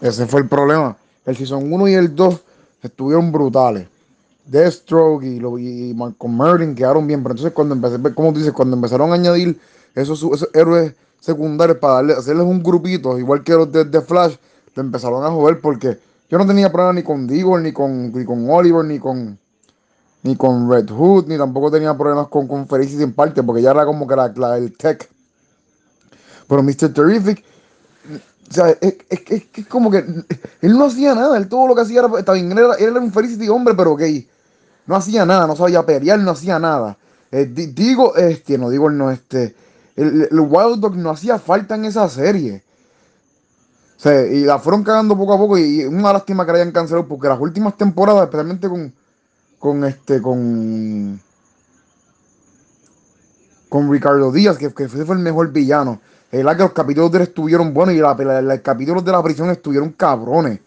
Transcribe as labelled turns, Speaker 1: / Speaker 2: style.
Speaker 1: Ese fue el problema. El Season 1 y el 2 estuvieron brutales. Deathstroke y, lo, y Malcolm Merlin quedaron bien, pero entonces cuando empecé, como dices, cuando empezaron a añadir esos, esos héroes secundarios para darle, hacerles un grupito, igual que los de, de Flash, te empezaron a joder porque yo no tenía problema ni con Diggle, ni con, ni con Oliver, ni con ni con Red Hood, ni tampoco tenía problemas con, con Felicity en parte, porque ya era como que la- el tech. Pero Mr. Terrific, o sea, es, es, es, es como que él no hacía nada, él todo lo que hacía era, él era, era un Felicity hombre, pero gay. No hacía nada, no sabía pelear, no hacía nada. Eh, di- digo, este, no digo no, este, el, el Wild Dog no hacía falta en esa serie. O sea, y la fueron cagando poco a poco y, y una lástima que la hayan cancelado porque las últimas temporadas, especialmente con, con este, con, con Ricardo Díaz, que, que fue el mejor villano. El que los capítulos de estuvieron buenos y la, la- los capítulos de la prisión estuvieron cabrones.